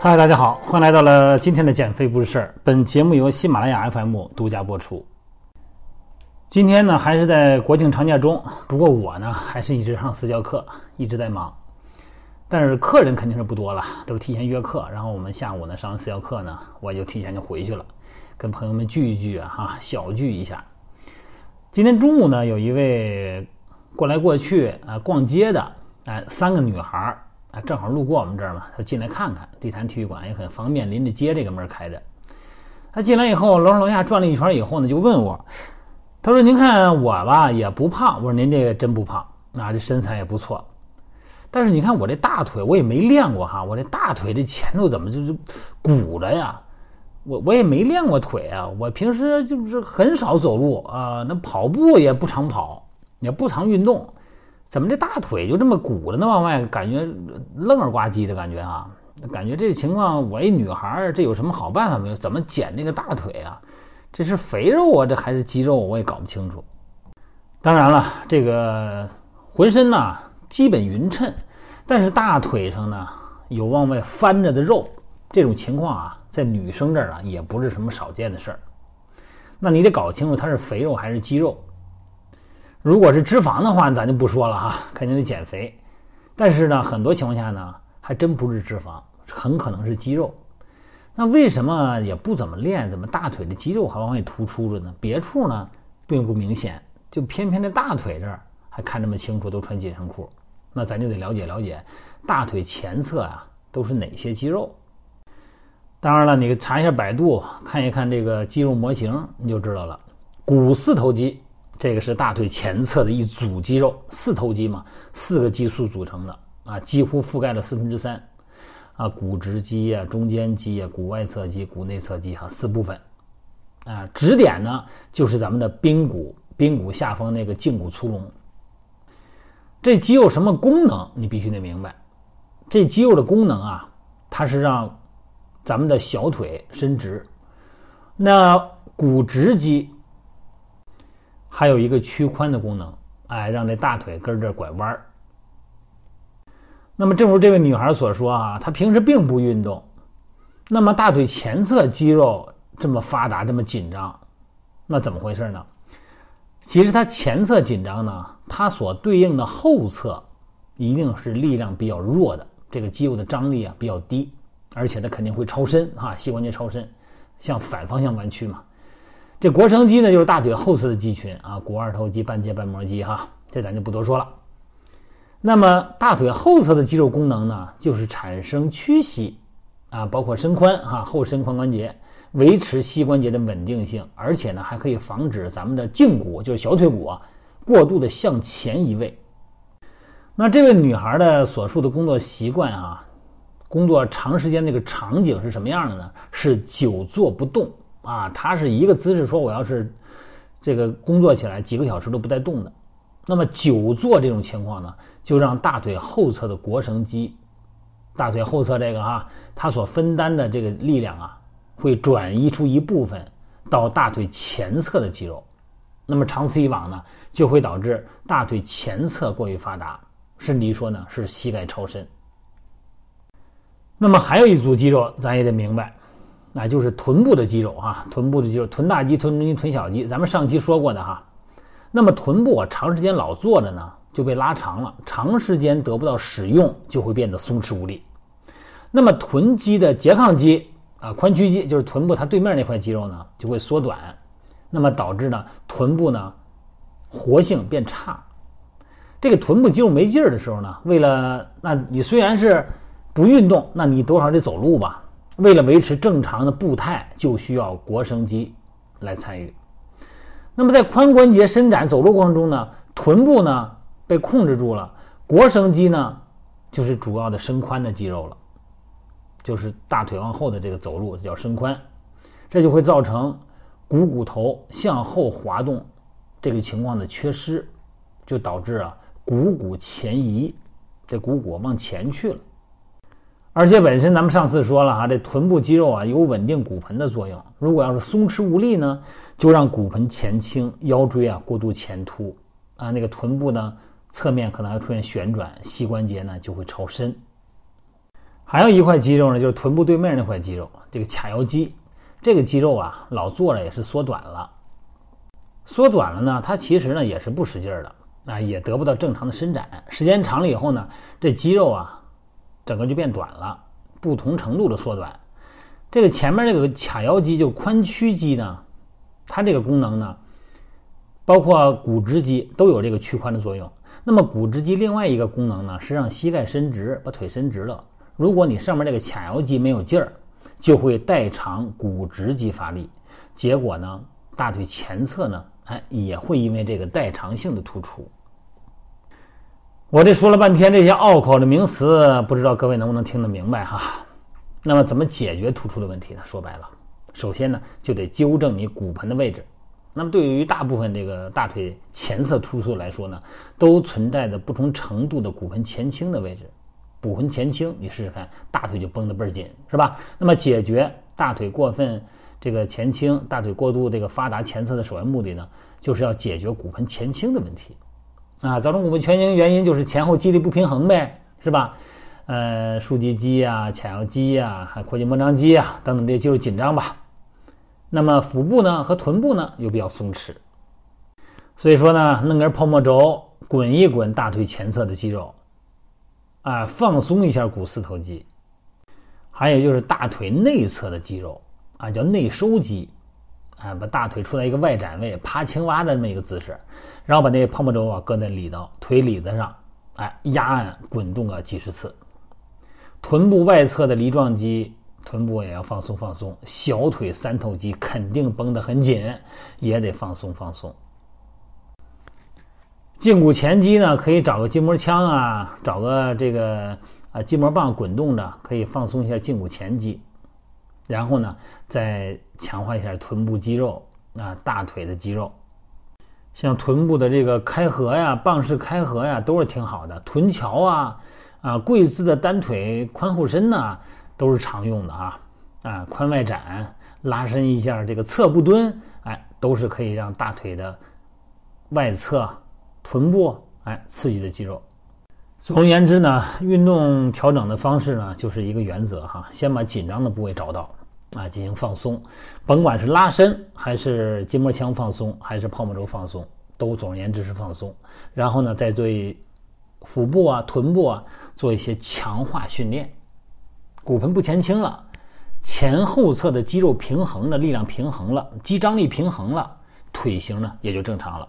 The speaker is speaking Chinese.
嗨，大家好，欢迎来到了今天的减肥不是事儿。本节目由喜马拉雅 FM 独家播出。今天呢，还是在国庆长假中，不过我呢，还是一直上私教课，一直在忙。但是客人肯定是不多了，都是提前约课。然后我们下午呢上完私教课呢，我就提前就回去了，跟朋友们聚一聚啊，哈，小聚一下。今天中午呢，有一位过来过去啊逛街的，哎，三个女孩儿。啊，正好路过我们这儿嘛，他进来看看地坛体育馆也很方便，临着街这个门开着。他进来以后，楼上楼下转了一圈以后呢，就问我，他说：“您看我吧也不胖。”我说：“您这个真不胖，那这身材也不错。但是你看我这大腿，我也没练过哈，我这大腿这前头怎么就是鼓着呀？我我也没练过腿啊，我平时就是很少走路啊，那跑步也不常跑，也不常运动。”怎么这大腿就这么鼓着呢？往外感觉愣儿呱唧的感觉啊！感觉这情况，我一女孩儿，这有什么好办法没有？怎么减这个大腿啊？这是肥肉啊，这还是肌肉？我也搞不清楚。当然了，这个浑身呢基本匀称，但是大腿上呢有往外翻着的肉，这种情况啊，在女生这儿啊也不是什么少见的事儿。那你得搞清楚它是肥肉还是肌肉。如果是脂肪的话，咱就不说了哈，肯定得减肥。但是呢，很多情况下呢，还真不是脂肪，很可能是肌肉。那为什么也不怎么练，怎么大腿的肌肉还往外突出着呢？别处呢并不明显，就偏偏这大腿这儿还看这么清楚，都穿紧身裤。那咱就得了解了解，大腿前侧啊都是哪些肌肉。当然了，你查一下百度，看一看这个肌肉模型，你就知道了。股四头肌。这个是大腿前侧的一组肌肉，四头肌嘛，四个肌束组成的啊，几乎覆盖了四分之三啊，股直肌啊，中间肌啊，股外侧肌、股内侧肌哈，四部分啊，指点呢就是咱们的髌骨，髌骨下方那个胫骨粗隆。这肌肉什么功能？你必须得明白，这肌肉的功能啊，它是让咱们的小腿伸直，那股直肌。还有一个屈髋的功能，哎，让这大腿跟这拐弯儿。那么，正如这位女孩所说啊，她平时并不运动，那么大腿前侧肌肉这么发达、这么紧张，那怎么回事呢？其实它前侧紧张呢，它所对应的后侧一定是力量比较弱的，这个肌肉的张力啊比较低，而且它肯定会超伸啊，膝关节超伸，向反方向弯曲嘛。这腘绳肌呢，就是大腿后侧的肌群啊，股二头肌、半截瓣膜肌哈，这咱就不多说了。那么大腿后侧的肌肉功能呢，就是产生屈膝啊，包括伸髋哈，后伸髋关节，维持膝关节的稳定性，而且呢，还可以防止咱们的胫骨，就是小腿骨啊，过度的向前移位。那这位女孩的所述的工作习惯啊，工作长时间那个场景是什么样的呢？是久坐不动。啊，他是一个姿势，说我要是这个工作起来几个小时都不带动的，那么久坐这种情况呢，就让大腿后侧的腘绳肌，大腿后侧这个哈，它所分担的这个力量啊，会转移出一部分到大腿前侧的肌肉，那么长此以往呢，就会导致大腿前侧过于发达，甚至于说呢是膝盖超伸。那么还有一组肌肉，咱也得明白。那就是臀部的肌肉哈，臀部的肌肉，臀大肌、臀中肌、臀小肌，咱们上期说过的哈。那么臀部啊，长时间老坐着呢，就被拉长了，长时间得不到使用，就会变得松弛无力。那么臀肌的拮抗肌啊，髋屈肌，就是臀部它对面那块肌肉呢，就会缩短，那么导致呢，臀部呢，活性变差。这个臀部肌肉没劲儿的时候呢，为了，那你虽然是不运动，那你多少得走路吧。为了维持正常的步态，就需要腘绳肌来参与。那么在髋关节伸展走路过程中呢，臀部呢被控制住了，腘绳肌呢就是主要的伸髋的肌肉了，就是大腿往后的这个走路叫伸髋，这就会造成股骨头向后滑动这个情况的缺失，就导致啊股骨前移，这股骨往前去了。而且本身咱们上次说了哈，这臀部肌肉啊有稳定骨盆的作用。如果要是松弛无力呢，就让骨盆前倾，腰椎啊过度前凸啊，那个臀部呢侧面可能还出现旋转，膝关节呢就会超伸。还有一块肌肉呢，就是臀部对面那块肌肉，这个髂腰肌。这个肌肉啊，老坐着也是缩短了。缩短了呢，它其实呢也是不使劲儿的啊，也得不到正常的伸展。时间长了以后呢，这肌肉啊，整个就变短了，不同程度的缩短。这个前面这个髂腰肌就髋屈肌呢，它这个功能呢，包括股直肌都有这个屈髋的作用。那么股直肌另外一个功能呢，是让膝盖伸直，把腿伸直了。如果你上面这个髂腰肌没有劲儿，就会代偿股直肌发力，结果呢，大腿前侧呢，哎，也会因为这个代偿性的突出。我这说了半天这些拗口的名词，不知道各位能不能听得明白哈？那么怎么解决突出的问题呢？说白了，首先呢，就得纠正你骨盆的位置。那么对于大部分这个大腿前侧突出来说呢，都存在着不同程度的骨盆前倾的位置。骨盆前倾，你试试看，大腿就绷得倍儿紧，是吧？那么解决大腿过分这个前倾、大腿过度这个发达前侧的首要目的呢，就是要解决骨盆前倾的问题啊。造成骨盆前倾原因就是前后肌力不平衡呗，是吧？呃，竖脊肌啊、髂腰肌啊、还阔筋膜张肌啊等等这些肌肉紧张吧。那么腹部呢和臀部呢又比较松弛，所以说呢，弄根泡沫轴滚一滚大腿前侧的肌肉。啊，放松一下股四头肌，还有就是大腿内侧的肌肉啊，叫内收肌，啊，把大腿处在一个外展位，趴青蛙的那么一个姿势，然后把那个泡沫轴啊搁在里头腿里子上，哎，压按滚动个几十次。臀部外侧的梨状肌，臀部也要放松放松。小腿三头肌肯定绷得很紧，也得放松放松。胫骨前肌呢，可以找个筋膜枪啊，找个这个啊筋膜棒滚动着，可以放松一下胫骨前肌。然后呢，再强化一下臀部肌肉啊，大腿的肌肉，像臀部的这个开合呀、棒式开合呀，都是挺好的。臀桥啊，啊跪姿的单腿髋后伸呐，都是常用的啊。啊，髋外展，拉伸一下这个侧步蹲，哎，都是可以让大腿的外侧。臀部哎，刺激的肌肉。总而言之呢，运动调整的方式呢，就是一个原则哈，先把紧张的部位找到啊，进行放松，甭管是拉伸还是筋膜枪放松，还是泡沫轴放松，都总而言之是放松。然后呢，再对腹部啊、臀部啊做一些强化训练，骨盆不前倾了，前后侧的肌肉平衡了，力量平衡了，肌张力平衡了，腿型呢也就正常了。